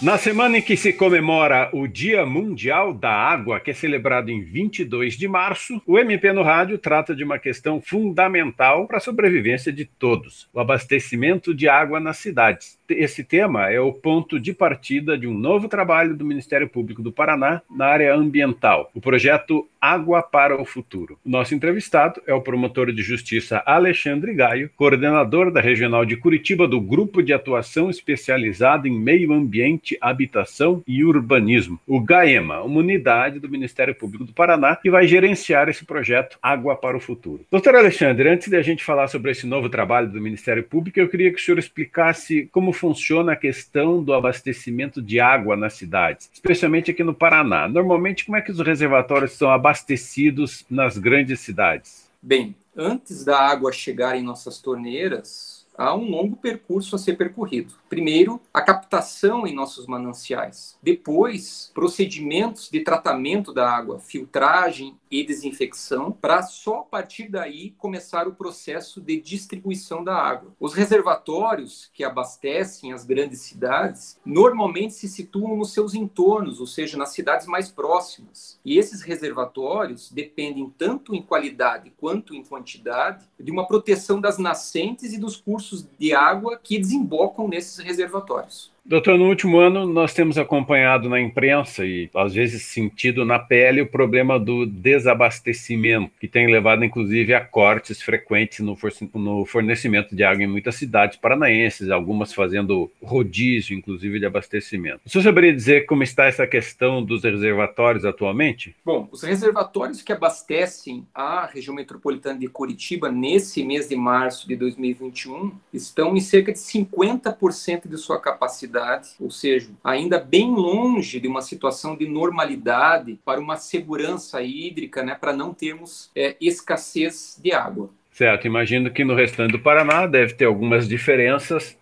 Na semana em que se comemora o Dia Mundial da Água, que é celebrado em 22 de março, o MP no Rádio trata de uma questão fundamental para a sobrevivência de todos: o abastecimento de água nas cidades. Esse tema é o ponto de partida de um novo trabalho do Ministério Público do Paraná na área ambiental, o projeto Água para o Futuro. Nosso entrevistado é o promotor de justiça Alexandre Gaio, coordenador da Regional de Curitiba do Grupo de Atuação Especializado em Meio Ambiente, Habitação e Urbanismo, o GAEMA, uma unidade do Ministério Público do Paraná que vai gerenciar esse projeto Água para o Futuro. Doutor Alexandre, antes de a gente falar sobre esse novo trabalho do Ministério Público, eu queria que o senhor explicasse como funciona a questão do abastecimento de água nas cidades, especialmente aqui no Paraná. Normalmente, como é que os reservatórios são abastecidos? abastecidos nas grandes cidades? Bem, antes da água chegar em nossas torneiras, há um longo percurso a ser percorrido. Primeiro, a captação em nossos mananciais. Depois, procedimentos de tratamento da água, filtragem e desinfecção, para só a partir daí começar o processo de distribuição da água. Os reservatórios que abastecem as grandes cidades normalmente se situam nos seus entornos, ou seja, nas cidades mais próximas. E esses reservatórios dependem tanto em qualidade quanto em quantidade de uma proteção das nascentes e dos cursos de água que desembocam nesses reservatórios. Doutor, no último ano nós temos acompanhado na imprensa e às vezes sentido na pele o problema do desabastecimento, que tem levado inclusive a cortes frequentes no, fornecimento de água em muitas cidades paranaenses, algumas fazendo rodízio, inclusive de abastecimento. Senhor saberia dizer como está essa questão dos reservatórios atualmente? Bom, os reservatórios que abastecem a região metropolitana de Curitiba nesse mês de março de 2021 estão em cerca de 50% de sua capacidade ou seja, ainda bem longe de uma situação de normalidade para uma segurança hídrica, né, para não termos é, escassez de água. Certo, imagino que no restante do Paraná deve ter algumas diferenças,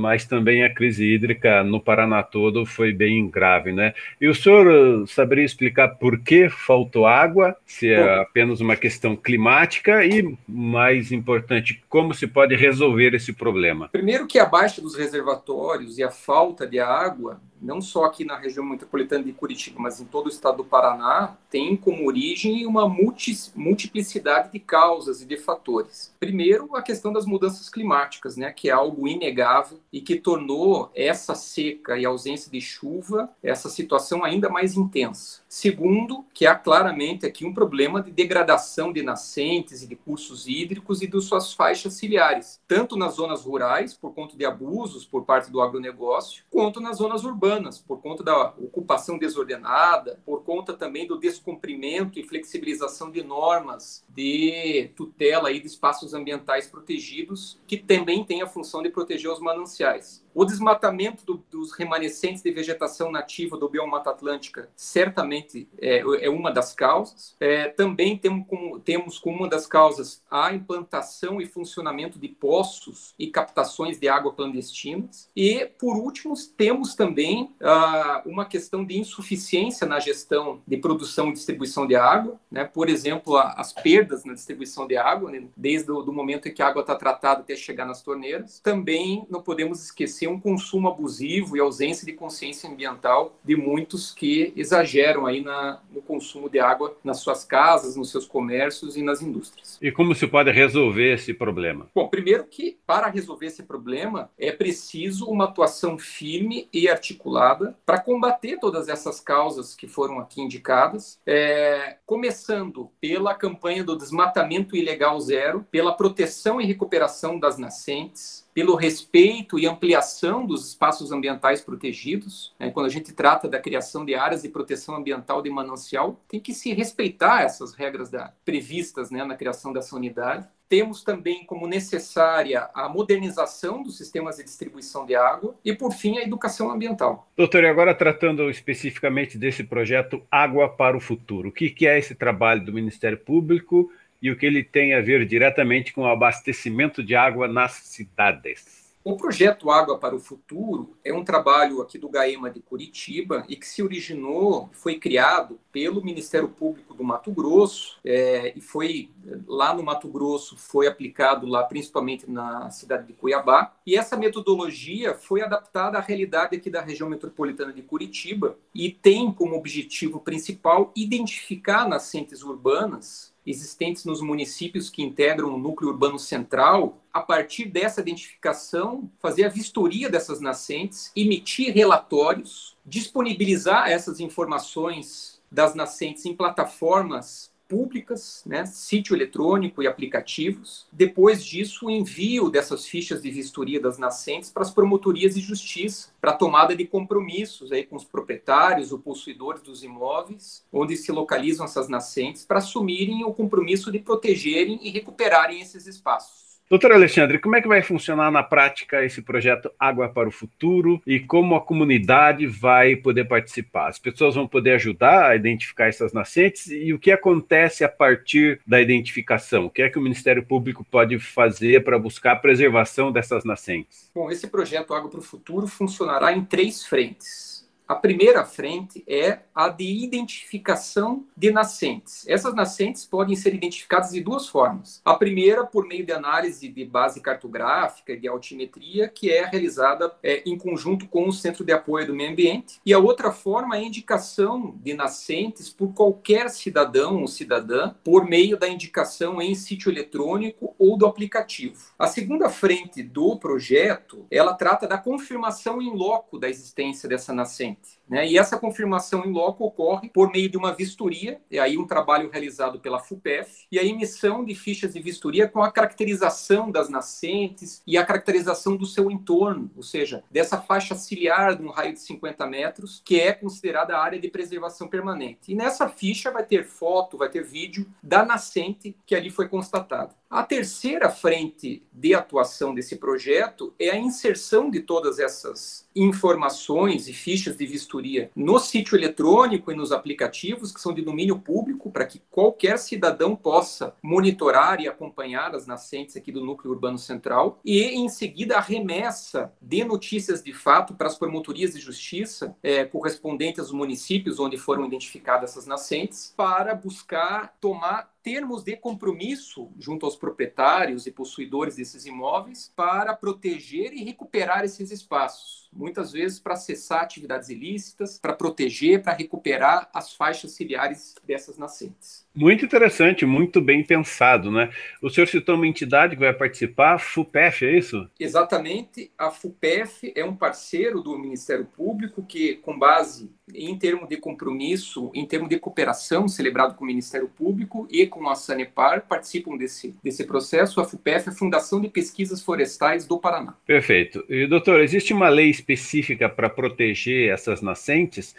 mas também a crise hídrica no Paraná todo foi bem grave, né? E o senhor saberia explicar por que faltou água, se é apenas uma questão climática e, mais importante, como se pode resolver esse problema? Primeiro que a baixa dos reservatórios e a falta de água não só aqui na região metropolitana de Curitiba, mas em todo o estado do Paraná, tem como origem uma multiplicidade de causas e de fatores. Primeiro, a questão das mudanças climáticas, né, que é algo inegável e que tornou essa seca e ausência de chuva, essa situação ainda mais intensa. Segundo, que há claramente aqui um problema de degradação de nascentes e de cursos hídricos e de suas faixas ciliares, tanto nas zonas rurais, por conta de abusos por parte do agronegócio, quanto nas zonas urbanas por conta da ocupação desordenada, por conta também do descumprimento e flexibilização de normas de tutela aí de espaços ambientais protegidos, que também tem a função de proteger os mananciais. O desmatamento do, dos remanescentes de vegetação nativa do biomata atlântica certamente é, é uma das causas. É, também temos como, temos como uma das causas a implantação e funcionamento de poços e captações de água clandestinas. E, por último, temos também ah, uma questão de insuficiência na gestão de produção e distribuição de água. Né? Por exemplo, a, as perdas na distribuição de água, né? desde o do momento em que a água está tratada até chegar nas torneiras. Também não podemos esquecer ser um consumo abusivo e ausência de consciência ambiental de muitos que exageram aí na, no consumo de água nas suas casas, nos seus comércios e nas indústrias. E como se pode resolver esse problema? Bom, primeiro que para resolver esse problema é preciso uma atuação firme e articulada para combater todas essas causas que foram aqui indicadas, é, começando pela campanha do desmatamento ilegal zero, pela proteção e recuperação das nascentes, pelo respeito e ampliação dos espaços ambientais protegidos. Né? Quando a gente trata da criação de áreas de proteção ambiental de manancial, tem que se respeitar essas regras da, previstas né, na criação dessa unidade. Temos também como necessária a modernização dos sistemas de distribuição de água e, por fim, a educação ambiental. Doutor, e agora tratando especificamente desse projeto Água para o Futuro, o que é esse trabalho do Ministério Público e o que ele tem a ver diretamente com o abastecimento de água nas cidades. O projeto Água para o Futuro é um trabalho aqui do Gaema de Curitiba e que se originou, foi criado pelo Ministério Público do Mato Grosso é, e foi lá no Mato Grosso foi aplicado lá principalmente na cidade de Cuiabá e essa metodologia foi adaptada à realidade aqui da região metropolitana de Curitiba e tem como objetivo principal identificar nascentes urbanas existentes nos municípios que integram o núcleo urbano central, a partir dessa identificação, fazer a vistoria dessas nascentes, emitir relatórios, disponibilizar essas informações das nascentes em plataformas públicas, né, sítio eletrônico e aplicativos. Depois disso, o envio dessas fichas de vistoria das nascentes para as promotorias de justiça, para tomada de compromissos aí com os proprietários ou possuidores dos imóveis onde se localizam essas nascentes, para assumirem o compromisso de protegerem e recuperarem esses espaços. Doutor Alexandre, como é que vai funcionar na prática esse projeto Água para o Futuro e como a comunidade vai poder participar? As pessoas vão poder ajudar a identificar essas nascentes e o que acontece a partir da identificação? O que é que o Ministério Público pode fazer para buscar a preservação dessas nascentes? Bom, esse projeto Água para o Futuro funcionará em três frentes. A primeira frente é a de identificação de nascentes. Essas nascentes podem ser identificadas de duas formas. A primeira, por meio de análise de base cartográfica e de altimetria, que é realizada é, em conjunto com o Centro de Apoio do Meio Ambiente. E a outra forma é a indicação de nascentes por qualquer cidadão ou cidadã, por meio da indicação em sítio eletrônico ou do aplicativo. A segunda frente do projeto, ela trata da confirmação em loco da existência dessa nascente. Right. Né? E essa confirmação em loco ocorre por meio de uma vistoria, e aí um trabalho realizado pela FUPEF, e a emissão de fichas de vistoria com a caracterização das nascentes e a caracterização do seu entorno, ou seja, dessa faixa ciliar de um raio de 50 metros, que é considerada área de preservação permanente. E nessa ficha vai ter foto, vai ter vídeo da nascente que ali foi constatada. A terceira frente de atuação desse projeto é a inserção de todas essas informações e fichas de vistoria no sítio eletrônico e nos aplicativos que são de domínio público para que qualquer cidadão possa monitorar e acompanhar as nascentes aqui do núcleo urbano central. E em seguida a remessa de notícias de fato para as promotorias de justiça é, correspondentes aos municípios onde foram identificadas essas nascentes para buscar tomar termos de compromisso junto aos proprietários e possuidores desses imóveis para proteger e recuperar esses espaços, muitas vezes para acessar atividades ilícitas, para proteger, para recuperar as faixas ciliares dessas nascentes. Muito interessante, muito bem pensado, né? O senhor citou uma entidade que vai participar, a FUPEF, é isso? Exatamente. A FUPEF é um parceiro do Ministério Público que, com base em termos de compromisso, em termos de cooperação celebrado com o Ministério Público e com a Sanepar, participam desse, desse processo. A FUPEF é a Fundação de Pesquisas Florestais do Paraná. Perfeito. E, doutor, existe uma lei específica para proteger essas nascentes?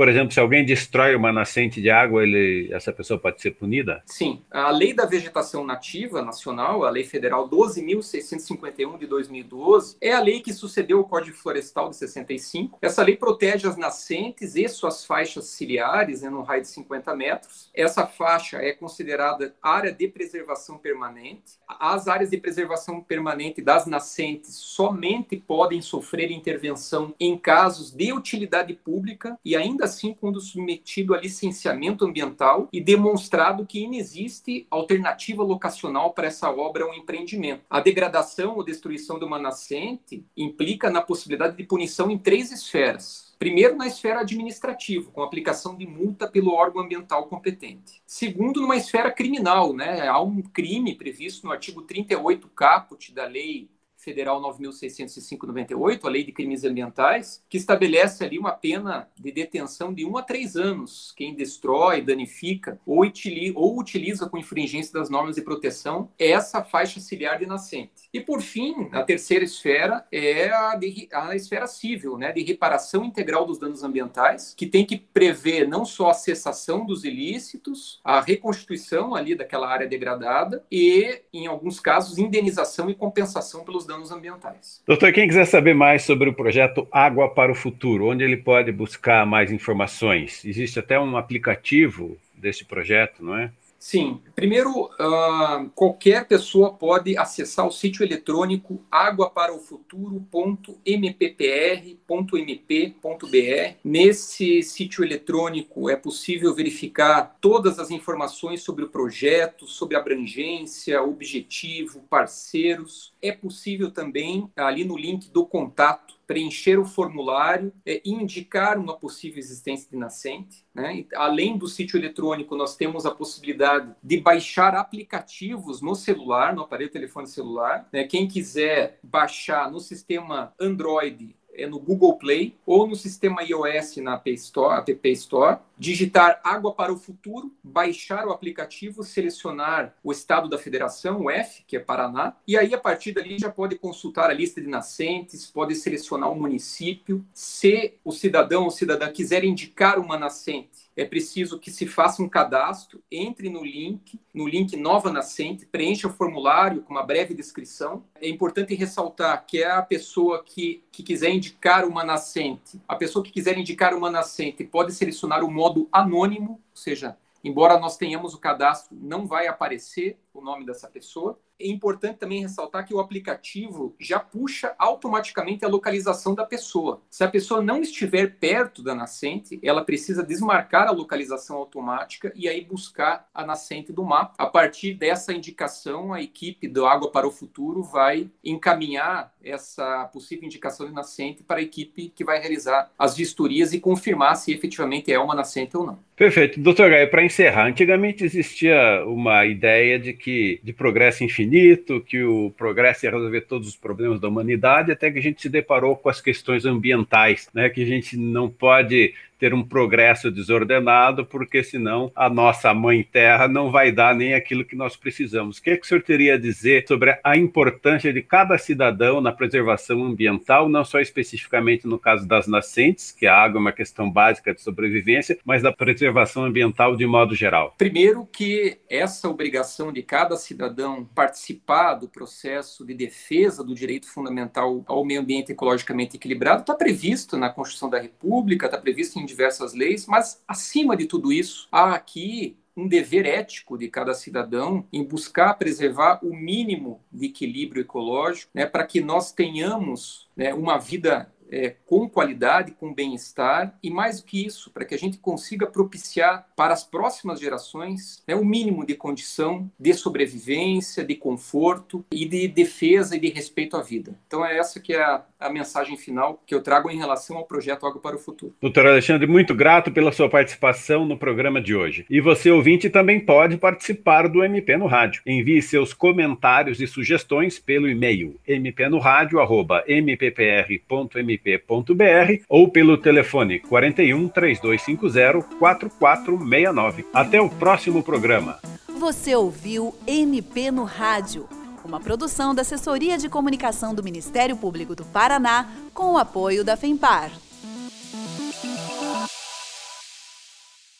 Por exemplo, se alguém destrói uma nascente de água, ele, essa pessoa pode ser punida? Sim. A Lei da Vegetação Nativa Nacional, a Lei Federal 12.651 de 2012, é a lei que sucedeu o Código Florestal de 65. Essa lei protege as nascentes e suas faixas ciliares né, no raio de 50 metros. Essa faixa é considerada área de preservação permanente. As áreas de preservação permanente das nascentes somente podem sofrer intervenção em casos de utilidade pública e ainda assim quando submetido a licenciamento ambiental e demonstrado que inexiste alternativa locacional para essa obra ou empreendimento. A degradação ou destruição de uma nascente implica na possibilidade de punição em três esferas. Primeiro, na esfera administrativa, com aplicação de multa pelo órgão ambiental competente. Segundo, numa esfera criminal, né? Há um crime previsto no artigo 38 caput da Lei Federal 9.605/98, a Lei de Crimes Ambientais, que estabelece ali uma pena de detenção de um a três anos quem destrói, danifica ou utiliza, ou utiliza com infringência das normas de proteção essa faixa ciliar de nascente. E por fim, a terceira esfera é a, de, a esfera civil, né, de reparação integral dos danos ambientais, que tem que prever não só a cessação dos ilícitos, a reconstituição ali daquela área degradada e, em alguns casos, indenização e compensação pelos danos ambientais. Doutor, quem quiser saber mais sobre o projeto Água para o Futuro, onde ele pode buscar mais informações? Existe até um aplicativo desse projeto, não é? Sim. Primeiro, uh, qualquer pessoa pode acessar o sítio eletrônico aguaparaofuturo.mppr.mp.br. Nesse sítio eletrônico é possível verificar todas as informações sobre o projeto, sobre abrangência, objetivo, parceiros. É possível também, ali no link do contato, preencher o formulário é, indicar uma possível existência de nascente. Né? Além do sítio eletrônico, nós temos a possibilidade de baixar aplicativos no celular, no aparelho telefone celular. Né? Quem quiser baixar no sistema Android é no Google Play ou no sistema iOS na App Store, App Store, digitar Água para o Futuro, baixar o aplicativo, selecionar o estado da federação, o F, que é Paraná, e aí a partir dali já pode consultar a lista de nascentes, pode selecionar o um município. Se o cidadão ou cidadã quiser indicar uma nascente, é preciso que se faça um cadastro, entre no link, no link Nova Nascente, preencha o formulário com uma breve descrição. É importante ressaltar que é a pessoa que, que quiser indicar uma nascente. A pessoa que quiser indicar uma nascente pode selecionar o modo anônimo, ou seja, embora nós tenhamos o cadastro, não vai aparecer o nome dessa pessoa. É importante também ressaltar que o aplicativo já puxa automaticamente a localização da pessoa. Se a pessoa não estiver perto da nascente, ela precisa desmarcar a localização automática e aí buscar a nascente do mapa. A partir dessa indicação, a equipe do Água para o Futuro vai encaminhar essa possível indicação de nascente para a equipe que vai realizar as vistorias e confirmar se efetivamente é uma nascente ou não. Perfeito. Doutor Gaia, para encerrar, antigamente existia uma ideia de que de progresso infinito infinito, que o progresso ia resolver todos os problemas da humanidade, até que a gente se deparou com as questões ambientais, né, que a gente não pode ter um progresso desordenado, porque senão a nossa mãe terra não vai dar nem aquilo que nós precisamos. O que, é que o senhor teria a dizer sobre a importância de cada cidadão na preservação ambiental, não só especificamente no caso das nascentes, que a água é uma questão básica de sobrevivência, mas da preservação ambiental de modo geral? Primeiro que essa obrigação de cada cidadão participar do processo de defesa do direito fundamental ao meio ambiente ecologicamente equilibrado está previsto na Constituição da República, está previsto em diversas leis, mas acima de tudo isso, há aqui um dever ético de cada cidadão em buscar preservar o mínimo de equilíbrio ecológico, né, para que nós tenhamos né, uma vida é, com qualidade, com bem-estar e mais do que isso, para que a gente consiga propiciar para as próximas gerações né, o mínimo de condição de sobrevivência, de conforto e de defesa e de respeito à vida. Então é essa que é a, a mensagem final que eu trago em relação ao projeto Água para o Futuro. Doutor Alexandre, muito grato pela sua participação no programa de hoje. E você, ouvinte, também pode participar do MP no Rádio. Envie seus comentários e sugestões pelo e-mail mpnoradio.mppr.mp mp.br ou pelo telefone 41 3250 4469. Até o próximo programa. Você ouviu MP no Rádio, uma produção da Assessoria de Comunicação do Ministério Público do Paraná com o apoio da FEMPAR.